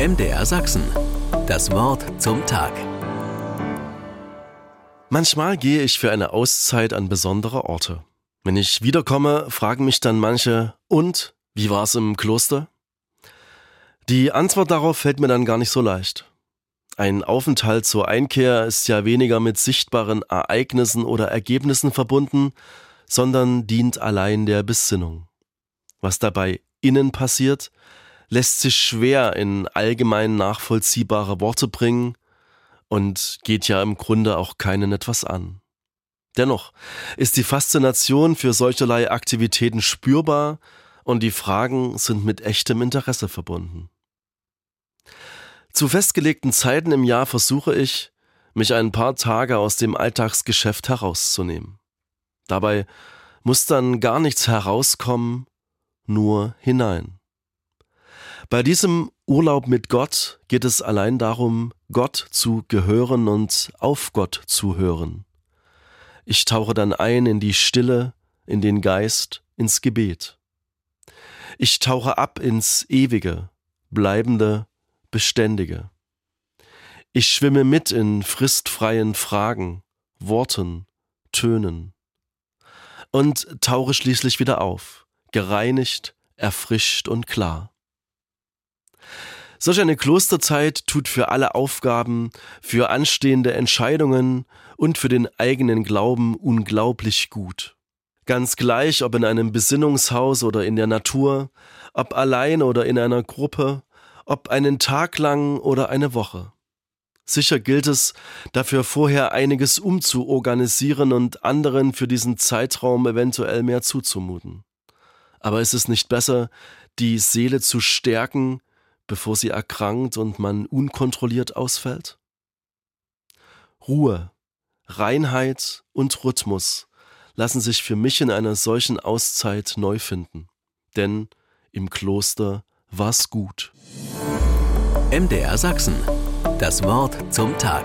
MDR Sachsen. Das Wort zum Tag. Manchmal gehe ich für eine Auszeit an besondere Orte. Wenn ich wiederkomme, fragen mich dann manche, und wie war es im Kloster? Die Antwort darauf fällt mir dann gar nicht so leicht. Ein Aufenthalt zur Einkehr ist ja weniger mit sichtbaren Ereignissen oder Ergebnissen verbunden, sondern dient allein der Besinnung. Was dabei innen passiert, lässt sich schwer in allgemein nachvollziehbare Worte bringen und geht ja im Grunde auch keinen etwas an. Dennoch ist die Faszination für solcherlei Aktivitäten spürbar und die Fragen sind mit echtem Interesse verbunden. Zu festgelegten Zeiten im Jahr versuche ich, mich ein paar Tage aus dem Alltagsgeschäft herauszunehmen. Dabei muss dann gar nichts herauskommen, nur hinein. Bei diesem Urlaub mit Gott geht es allein darum, Gott zu gehören und auf Gott zu hören. Ich tauche dann ein in die Stille, in den Geist, ins Gebet. Ich tauche ab ins Ewige, Bleibende, Beständige. Ich schwimme mit in fristfreien Fragen, Worten, Tönen und tauche schließlich wieder auf, gereinigt, erfrischt und klar. Solch eine Klosterzeit tut für alle Aufgaben, für anstehende Entscheidungen und für den eigenen Glauben unglaublich gut. Ganz gleich, ob in einem Besinnungshaus oder in der Natur, ob allein oder in einer Gruppe, ob einen Tag lang oder eine Woche. Sicher gilt es, dafür vorher einiges umzuorganisieren und anderen für diesen Zeitraum eventuell mehr zuzumuten. Aber ist es nicht besser, die Seele zu stärken, bevor sie erkrankt und man unkontrolliert ausfällt? Ruhe, Reinheit und Rhythmus lassen sich für mich in einer solchen Auszeit neu finden. Denn im Kloster war's gut. MDR Sachsen. Das Wort zum Tag.